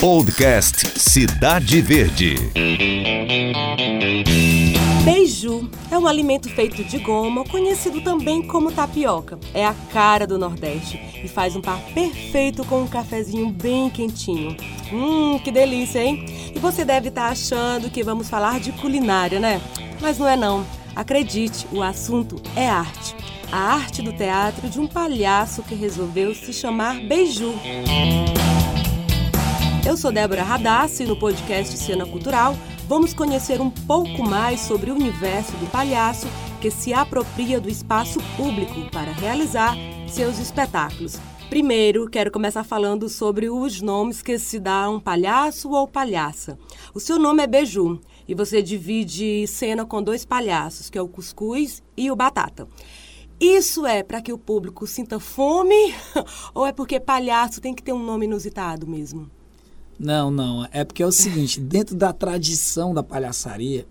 Podcast Cidade Verde. Beiju é um alimento feito de goma, conhecido também como tapioca. É a cara do Nordeste e faz um par perfeito com um cafezinho bem quentinho. Hum, que delícia, hein? E você deve estar achando que vamos falar de culinária, né? Mas não é não. Acredite, o assunto é arte. A arte do teatro de um palhaço que resolveu se chamar Beiju. Eu sou Débora Radassi e no podcast Cena Cultural vamos conhecer um pouco mais sobre o universo do palhaço que se apropria do espaço público para realizar seus espetáculos. Primeiro, quero começar falando sobre os nomes que se dá a um palhaço ou palhaça. O seu nome é Beiju e você divide cena com dois palhaços, que é o Cuscuz e o Batata. Isso é para que o público sinta fome ou é porque palhaço tem que ter um nome inusitado mesmo? Não, não. É porque é o seguinte, dentro da tradição da palhaçaria,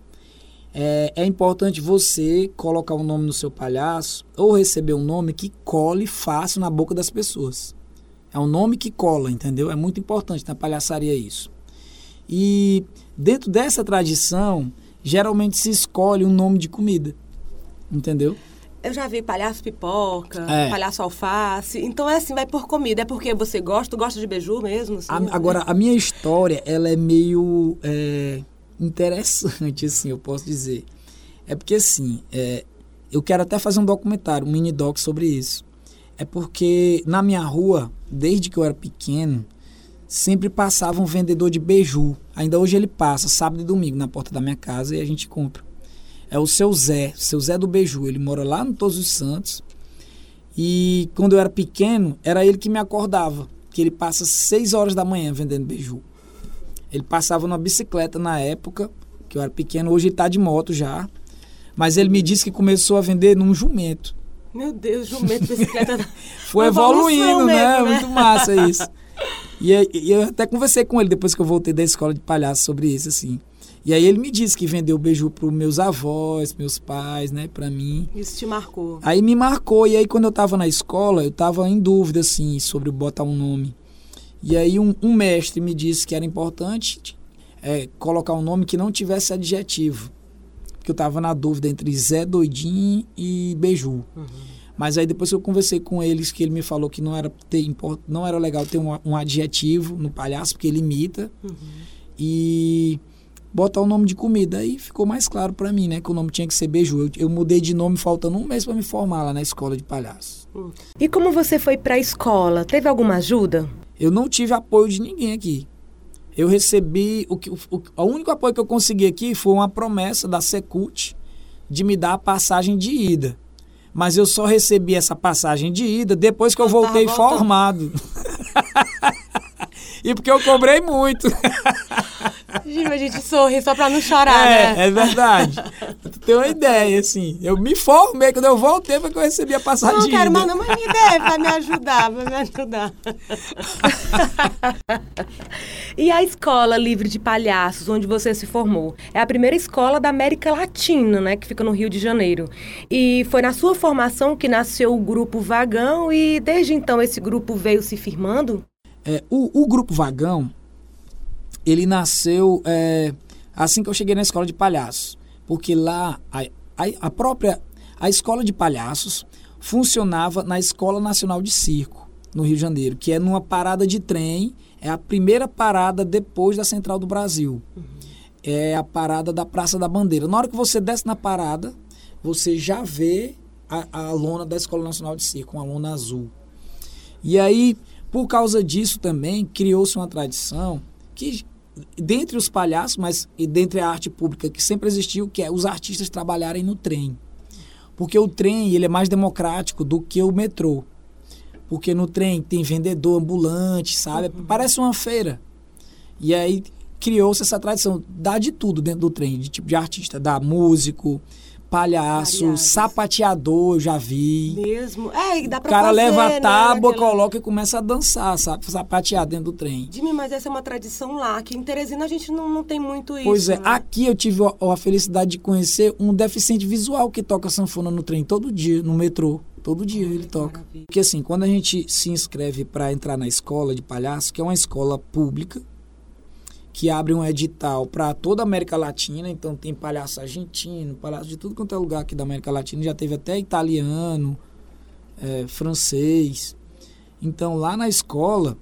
é, é, importante você colocar um nome no seu palhaço ou receber um nome que cole fácil na boca das pessoas. É um nome que cola, entendeu? É muito importante na palhaçaria isso. E dentro dessa tradição, geralmente se escolhe um nome de comida, entendeu? Eu já vi palhaço pipoca, é. palhaço alface. Então é assim, vai por comida. É porque você gosta, gosta de beiju mesmo? Assim, a, agora, a minha história, ela é meio é, interessante, assim, eu posso dizer. É porque, assim, é, eu quero até fazer um documentário, um mini doc sobre isso. É porque na minha rua, desde que eu era pequeno, sempre passava um vendedor de beiju. Ainda hoje ele passa, sábado e domingo, na porta da minha casa e a gente compra é o seu Zé, seu Zé do Beiju. Ele mora lá no Todos os Santos. E quando eu era pequeno, era ele que me acordava. Que ele passa seis horas da manhã vendendo beiju. Ele passava numa bicicleta na época, que eu era pequeno. Hoje ele está de moto já. Mas ele me disse que começou a vender num jumento. Meu Deus, jumento, bicicleta. Foi evoluindo, né? mesmo, né? Muito massa isso. E, e eu até conversei com ele depois que eu voltei da escola de palhaço sobre isso, assim. E aí ele me disse que vendeu beiju para meus avós, meus pais, né, para mim. Isso te marcou? Aí me marcou. E aí quando eu estava na escola, eu estava em dúvida, assim, sobre botar um nome. E aí um, um mestre me disse que era importante é, colocar um nome que não tivesse adjetivo. Porque eu estava na dúvida entre Zé Doidinho e Beiju. Uhum. Mas aí depois que eu conversei com eles, que ele me falou que não era, ter, não era legal ter um, um adjetivo no palhaço, porque ele imita. Uhum. E botar o nome de comida. Aí ficou mais claro para mim, né? Que o nome tinha que ser Beiju. Eu, eu mudei de nome faltando um mês para me formar lá na escola de palhaço. E como você foi para a escola? Teve alguma ajuda? Eu não tive apoio de ninguém aqui. Eu recebi. O, o, o único apoio que eu consegui aqui foi uma promessa da Secult de me dar a passagem de ida. Mas eu só recebi essa passagem de ida depois que eu voltei formado. e porque eu cobrei muito. A gente sorri só pra não chorar, é, né? É verdade. tu tem uma ideia, assim. Eu me formei, quando eu voltei, foi que eu recebi a passadinha. Não, quero, mas não, mas me ideia vai me ajudar, vai me ajudar. e a Escola Livre de Palhaços, onde você se formou? É a primeira escola da América Latina, né? Que fica no Rio de Janeiro. E foi na sua formação que nasceu o Grupo Vagão e desde então esse grupo veio se firmando? É, o, o Grupo Vagão, ele nasceu é, assim que eu cheguei na escola de palhaços. Porque lá, a, a, a própria a escola de palhaços funcionava na Escola Nacional de Circo, no Rio de Janeiro, que é numa parada de trem, é a primeira parada depois da Central do Brasil. Uhum. É a parada da Praça da Bandeira. Na hora que você desce na parada, você já vê a, a lona da Escola Nacional de Circo, uma lona azul. E aí, por causa disso também, criou-se uma tradição que dentre os palhaços, mas e dentre a arte pública que sempre existiu, que é os artistas trabalharem no trem. Porque o trem ele é mais democrático do que o metrô. Porque no trem tem vendedor ambulante, sabe? Uhum. Parece uma feira. E aí criou-se essa tradição, dá de tudo dentro do trem, de tipo de artista, dá músico, palhaço, Variadas. sapateador, eu já vi. Mesmo? É, dá pra O cara fazer, leva a né, tábua, naquela- coloca e começa a dançar, sabe? Sapatear dentro do trem. Jimmy, mas essa é uma tradição lá, que em Teresina a gente não, não tem muito isso. Pois é, né? aqui eu tive a, a felicidade de conhecer um deficiente visual que toca sanfona no trem todo dia, no metrô. Todo dia ele toca. maravilha. Porque assim, quando a gente se inscreve para entrar na escola de palhaço, que é uma escola pública, que abre um edital para toda a América Latina, então tem palhaço argentino, palhaço de tudo quanto é lugar aqui da América Latina, já teve até italiano, é, francês. Então lá na escola,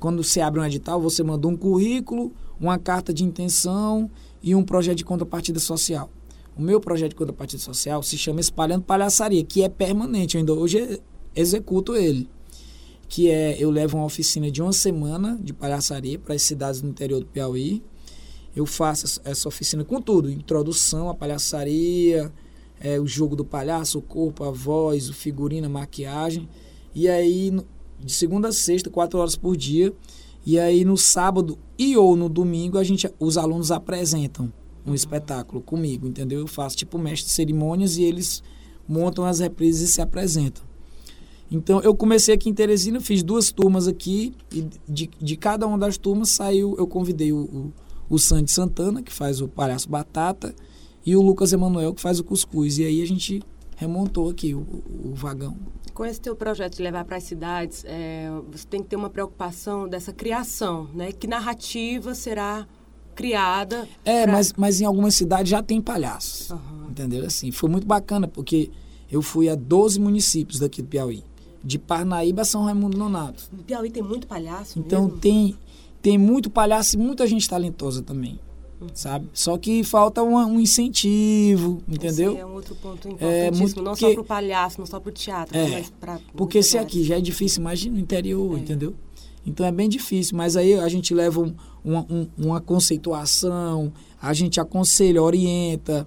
quando você abre um edital, você manda um currículo, uma carta de intenção e um projeto de contrapartida social. O meu projeto de contrapartida social se chama Espalhando Palhaçaria, que é permanente, eu ainda hoje executo ele que é eu levo uma oficina de uma semana de palhaçaria para as cidades do interior do Piauí. Eu faço essa oficina com tudo, introdução à palhaçaria, é, o jogo do palhaço, o corpo, a voz, o figurino, a maquiagem. E aí, de segunda a sexta, quatro horas por dia. E aí, no sábado e ou no domingo, a gente, os alunos apresentam um espetáculo comigo, entendeu? Eu faço tipo mestre de cerimônias e eles montam as reprises e se apresentam. Então eu comecei aqui em Teresina, fiz duas turmas aqui e de, de cada uma das turmas saiu, eu convidei o, o, o Sandy Santana, que faz o Palhaço Batata, e o Lucas Emanuel, que faz o Cuscuz. E aí a gente remontou aqui o, o vagão. Com esse teu projeto de levar para as cidades, é, você tem que ter uma preocupação dessa criação, né? Que narrativa será criada? É, pra... mas, mas em algumas cidades já tem palhaços, uhum. entendeu? Assim, foi muito bacana, porque eu fui a 12 municípios daqui do Piauí de Parnaíba a São Raimundo Nonato. No Piauí tem muito palhaço Então mesmo? tem tem muito palhaço e muita gente talentosa também. Uhum. Sabe? Só que falta um, um incentivo, entendeu? Esse é um outro ponto é, importantíssimo, é, não porque, só para o palhaço, não só para o teatro, é, mas para Porque se aqui já é difícil, imagina no interior, é. entendeu? Então é bem difícil, mas aí a gente leva um, uma, um, uma conceituação, a gente aconselha, orienta.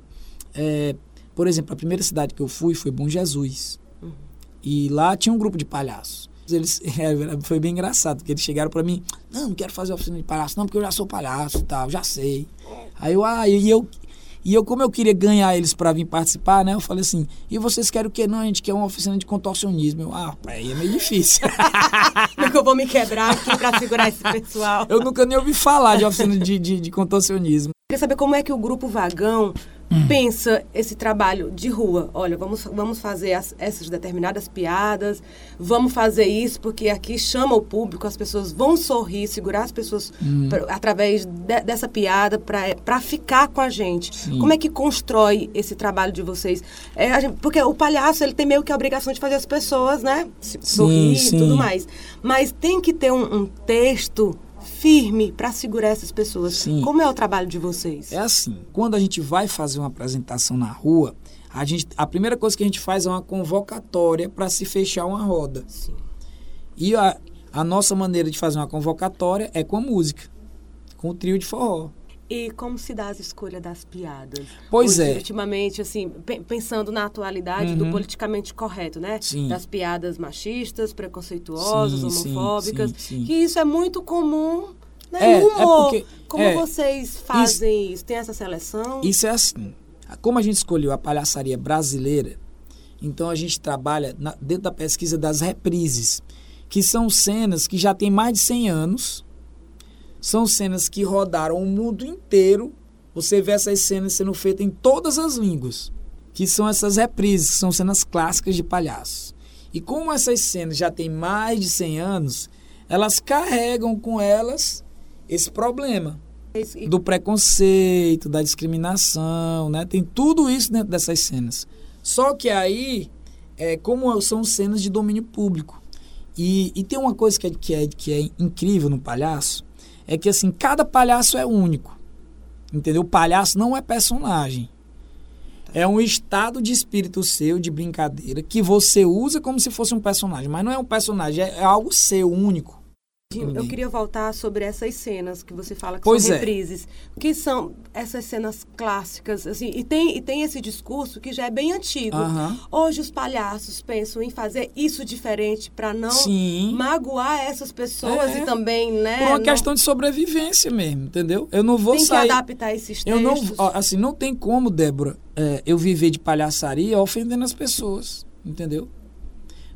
É, por exemplo, a primeira cidade que eu fui foi Bom Jesus. E lá tinha um grupo de palhaços. Eles, é, foi bem engraçado, porque eles chegaram para mim, não, não quero fazer oficina de palhaço, não, porque eu já sou palhaço e tal, já sei. Aí eu, ah, e eu, e eu, como eu queria ganhar eles para vir participar, né? Eu falei assim, e vocês querem o quê? Não, a gente quer uma oficina de contorcionismo. Eu, ah, aí é meio difícil. nunca vou me quebrar aqui para segurar esse pessoal. Eu nunca nem ouvi falar de oficina de, de, de contorcionismo. Queria saber como é que o Grupo Vagão hum. pensa esse trabalho de rua? Olha, vamos, vamos fazer as, essas determinadas piadas, vamos fazer isso porque aqui chama o público, as pessoas vão sorrir, segurar as pessoas hum. pra, através de, dessa piada para ficar com a gente. Sim. Como é que constrói esse trabalho de vocês? É, gente, porque o palhaço ele tem meio que a obrigação de fazer as pessoas, né? Sorrir sim, sim. e tudo mais. Mas tem que ter um, um texto firme para segurar essas pessoas. Sim. Como é o trabalho de vocês? É assim, quando a gente vai fazer uma apresentação na rua, a, gente, a primeira coisa que a gente faz é uma convocatória para se fechar uma roda. Sim. E a, a nossa maneira de fazer uma convocatória é com a música, com o trio de forró. E como se dá a escolha das piadas? Pois Hoje, é. Ultimamente, assim, pensando na atualidade uhum. do politicamente correto, né? Sim. Das piadas machistas, preconceituosas, sim, homofóbicas. Sim, sim, que isso é muito comum né? É, no é humor. É porque, como é, vocês fazem isso, isso? Tem essa seleção? Isso é assim. Como a gente escolheu a palhaçaria brasileira, então a gente trabalha na, dentro da pesquisa das reprises, que são cenas que já têm mais de 100 anos são cenas que rodaram o mundo inteiro. Você vê essas cenas sendo feitas em todas as línguas, que são essas reprises, que são cenas clássicas de palhaços. E como essas cenas já têm mais de 100 anos, elas carregam com elas esse problema do preconceito, da discriminação, né? Tem tudo isso dentro dessas cenas. Só que aí, é, como são cenas de domínio público, e, e tem uma coisa que é, que, é, que é incrível no palhaço, é que assim, cada palhaço é único. Entendeu? O palhaço não é personagem. É um estado de espírito seu, de brincadeira, que você usa como se fosse um personagem. Mas não é um personagem, é, é algo seu, único. Eu queria voltar sobre essas cenas que você fala que pois são é. reprises. É. Que são essas cenas clássicas, assim, e tem, e tem esse discurso que já é bem antigo. Hoje os palhaços pensam em fazer isso diferente para não Sim. magoar essas pessoas é. e também, né? Por uma não... questão de sobrevivência mesmo, entendeu? Eu não vou tem sair... Tem que adaptar esses textos. Eu não, assim, não tem como, Débora, é, eu viver de palhaçaria ofendendo as pessoas, entendeu?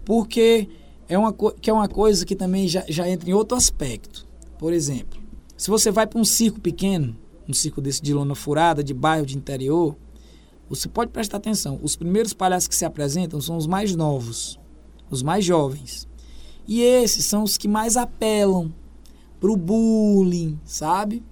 Porque é uma, que é uma coisa que também já, já entra em outro aspecto. Por exemplo, se você vai para um circo pequeno, um circo desse de lona furada, de bairro de interior, você pode prestar atenção. Os primeiros palhaços que se apresentam são os mais novos, os mais jovens. E esses são os que mais apelam para o bullying, sabe?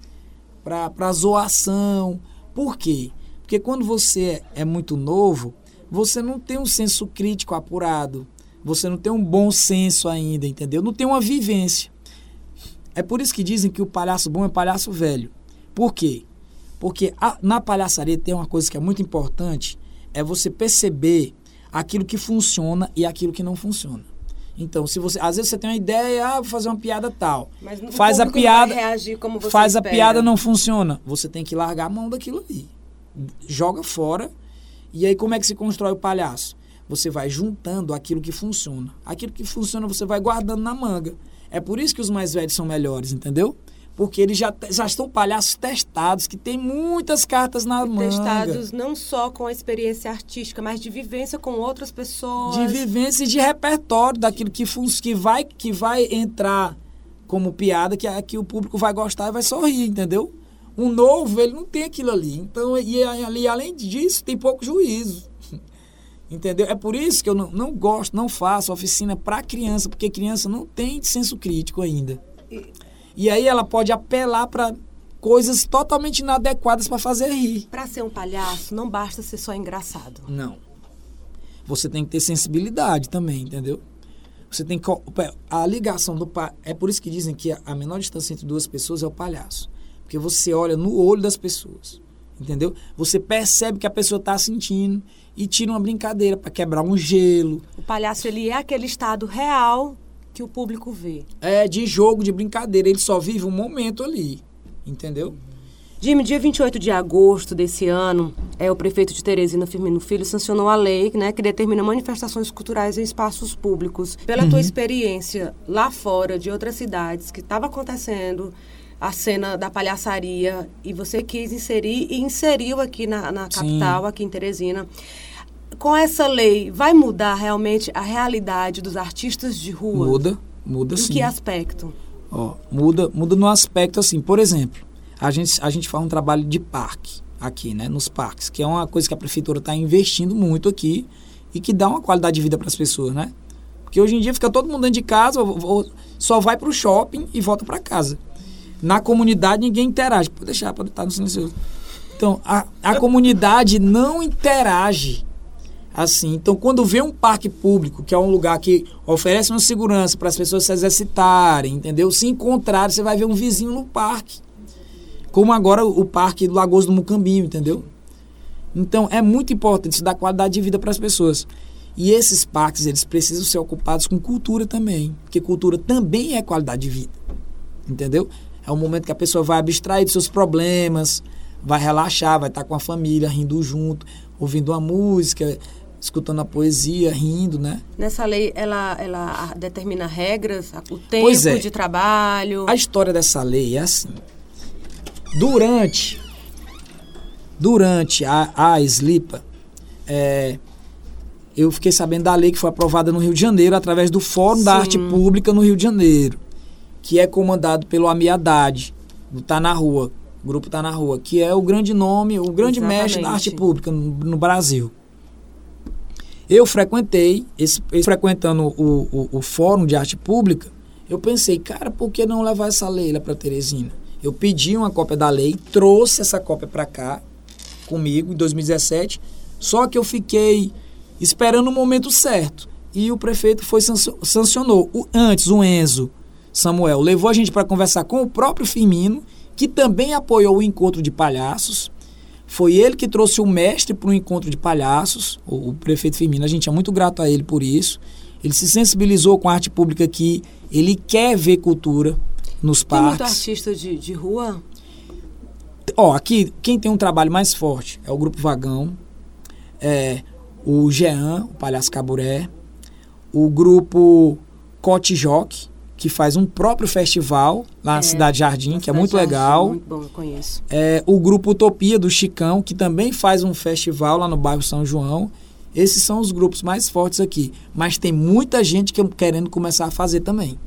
para zoação. Por quê? Porque quando você é muito novo, você não tem um senso crítico apurado. Você não tem um bom senso ainda, entendeu? Não tem uma vivência. É por isso que dizem que o palhaço bom é palhaço velho. Por quê? Porque a, na palhaçaria tem uma coisa que é muito importante, é você perceber aquilo que funciona e aquilo que não funciona. Então, se você, às vezes você tem uma ideia, ah, vou fazer uma piada tal. Mas o faz a piada, reagir como você faz espera. a piada não funciona. Você tem que largar a mão daquilo ali. Joga fora. E aí como é que se constrói o palhaço? Você vai juntando aquilo que funciona. Aquilo que funciona você vai guardando na manga. É por isso que os mais velhos são melhores, entendeu? Porque eles já, já estão palhaços testados, que tem muitas cartas na manga. Testados não só com a experiência artística, mas de vivência com outras pessoas. de vivência e de repertório daquilo que, que, vai, que vai entrar como piada, que, é- que o público vai gostar e vai sorrir, entendeu? Um novo, ele não tem aquilo ali. Então, e ali, além disso, tem pouco juízo. Entendeu? É por isso que eu não, não gosto, não faço oficina para criança, porque criança não tem senso crítico ainda. E aí ela pode apelar para coisas totalmente inadequadas para fazer rir. Para ser um palhaço, não basta ser só engraçado. Não. Você tem que ter sensibilidade também, entendeu? Você tem que. A ligação do. pa- É por isso que dizem que a menor distância entre duas pessoas é o palhaço. Porque você olha no olho das pessoas. Entendeu? Você percebe que a pessoa está sentindo e tira uma brincadeira para quebrar um gelo. O palhaço ele é aquele estado real que o público vê. É de jogo, de brincadeira. Ele só vive um momento ali. Entendeu? Jimmy, dia 28 de agosto desse ano, é, o prefeito de Teresina, Firmino Filho, sancionou a lei né, que determina manifestações culturais em espaços públicos. Pela tua experiência lá fora, de outras cidades, que estava acontecendo a cena da palhaçaria e você quis inserir e inseriu aqui na, na Sim. capital, aqui em Teresina. Com essa lei, vai mudar realmente a realidade dos artistas de rua? Muda, muda Em sim. que aspecto? Ó, muda, muda no aspecto assim, por exemplo, a gente, a gente faz um trabalho de parque aqui, né, nos parques, que é uma coisa que a prefeitura está investindo muito aqui e que dá uma qualidade de vida para as pessoas, né? Porque hoje em dia fica todo mundo dentro de casa, ou- ou só vai para o shopping e volta para casa. Na comunidade ninguém interage. Pode deixar, pode estar no silencioso. Então, a, a comunidade não interage assim. Então, quando vê um parque público, que é um lugar que oferece uma segurança para as pessoas se exercitarem, entendeu? Se encontrarem, você vai ver um vizinho no parque. Como agora o parque do Lagoas do Mucambinho, entendeu? Então, é muito importante isso dar qualidade de vida para as pessoas. E esses parques, eles precisam ser ocupados com cultura também, porque cultura também é qualidade de vida. Entendeu? É um momento que a pessoa vai abstrair dos seus problemas, vai relaxar, vai estar com a família, rindo junto, ouvindo uma música, escutando a poesia, rindo, né? Nessa lei, ela, ela determina regras, o tempo é. de trabalho. A história dessa lei é assim. Durante durante a, a Slipa, é, eu fiquei sabendo da lei que foi aprovada no Rio de Janeiro através do Fórum da Sim. Arte Pública no Rio de Janeiro, que é comandado pelo Ami Haddad, do Tá na Rua, o grupo Tá na Rua, que é o grande nome, o grande mestre da arte Exatamente. pública no, no Brasil. Eu frequentei, esse, esse- frequentando o, o, o Fórum de Arte Pública, eu pensei, cara, por que não levar essa lei lá para Teresina? Eu pedi uma cópia da lei, trouxe essa cópia para cá comigo em 2017, só que eu fiquei esperando o momento certo. E o prefeito foi sancio- sancionou. O, antes, o Enzo Samuel levou a gente para conversar com o próprio Firmino, que também apoiou o encontro de palhaços. Foi ele que trouxe o mestre para o encontro de palhaços, o, o prefeito Firmino. A gente é muito grato a ele por isso. Ele se sensibilizou com a arte pública aqui. Ele quer ver cultura nos Tem muito parques. artista de, de rua? Ó, aqui, quem tem um trabalho mais forte é o Grupo Vagão, é o Jean, o Palhaço Caburé, o Grupo Cote Joque, que faz um próprio festival lá na É, Cidade Jardim, Na que é Cidade muito Jardim, legal. Muito bom, eu conheço. É, o Grupo Utopia do Chicão, que também faz um festival lá no bairro São João. Esses são os grupos mais fortes aqui. Mas tem muita gente que querendo começar a fazer também.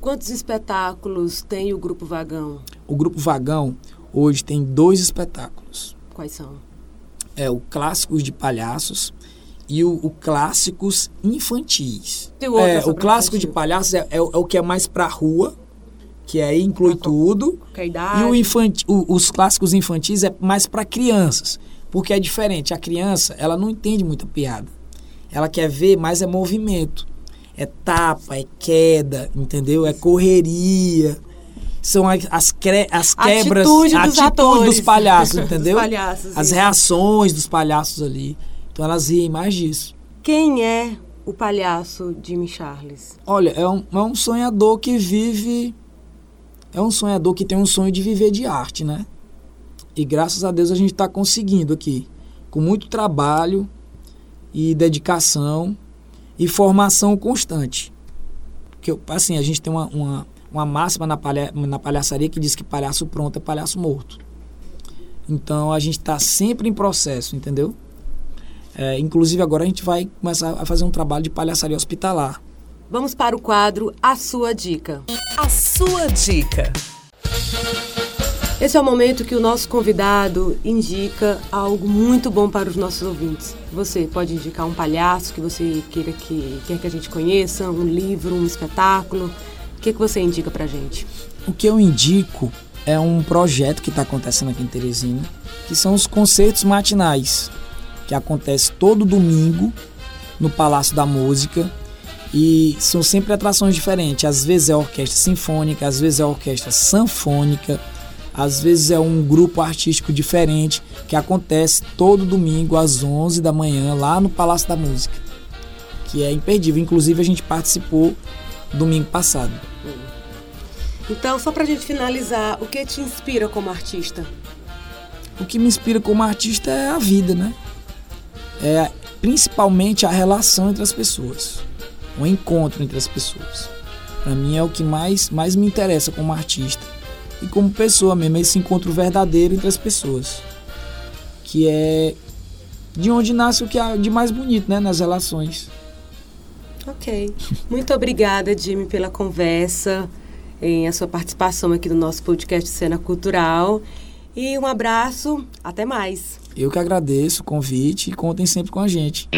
Quantos espetáculos tem o Grupo Vagão? O Grupo Vagão hoje tem dois espetáculos. Quais são? é o Clássicos de Palhaços e o, o Clássicos Infantis. É É, o Clássico de infantil? Palhaços é, é o- é o que é mais pra rua, que aí inclui tudo. E o infanti, o- os clássicos infantis é mais para crianças, porque é diferente. A criança, ela não entende muita piada. Ela quer ver mais é movimento. É tapa, é queda, entendeu? É correria. São as, as, as quebras, Atitude dos atitude atores. dos palhaços, Dos entendeu? palhaços, as isso. reações dos palhaços ali. Então elas riem mais disso. Quem é o palhaço Jimmy Charles? Olha, é um, é um sonhador que vive. É um sonhador que tem um sonho de viver de arte, né? E graças a Deus a gente está conseguindo aqui. Com muito trabalho e dedicação e formação constante. Porque, assim, a gente tem uma, uma, uma máxima na, palha, na palhaçaria que diz que palhaço pronto é palhaço morto. Então a gente está sempre em processo, entendeu? É, inclusive agora a gente vai começar a fazer um trabalho de palhaçaria hospitalar. Vamos para o quadro A Sua Dica. A sua dica. Esse é o momento que o nosso convidado indica algo muito bom para os nossos ouvintes. Você pode indicar um palhaço que você queira que quer que a gente conheça, um livro, um espetáculo. O que, que você indica pra gente? O que eu indico é um projeto que está acontecendo aqui em Teresina, que são os concertos matinais, que acontece todo domingo no Palácio da Música e são sempre atrações diferentes. Às vezes é orquestra sinfônica, às vezes é orquestra sanfônica, às vezes é um grupo artístico diferente que acontece todo domingo às 11 da manhã lá no Palácio da Música, que é imperdível. Inclusive a gente participou domingo passado. Então, só pra gente finalizar, o que te inspira como artista? O que me inspira como artista é a vida, né? É principalmente a relação entre as pessoas, o encontro entre as pessoas. Para mim é o que mais, mais me interessa como artista e como pessoa mesmo, esse encontro verdadeiro entre as pessoas, que é de onde nasce o que há de mais bonito, né, nas relações. Ok. Muito obrigada, Jimmy, pela conversa, em a sua participação aqui no nosso podcast Cena Cultural. E um abraço, até mais. Eu que agradeço o convite e contem sempre com a gente.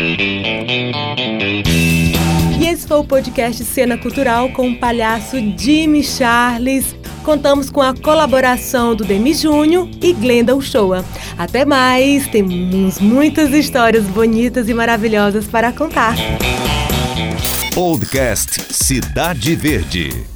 E esse foi o podcast Cena Cultural com o palhaço Jimmy Charles. Contamos com a colaboração do Demi Júnior e Glenda Uchoa. Até mais, temos muitas histórias bonitas e maravilhosas para contar. Podcast Cidade Verde.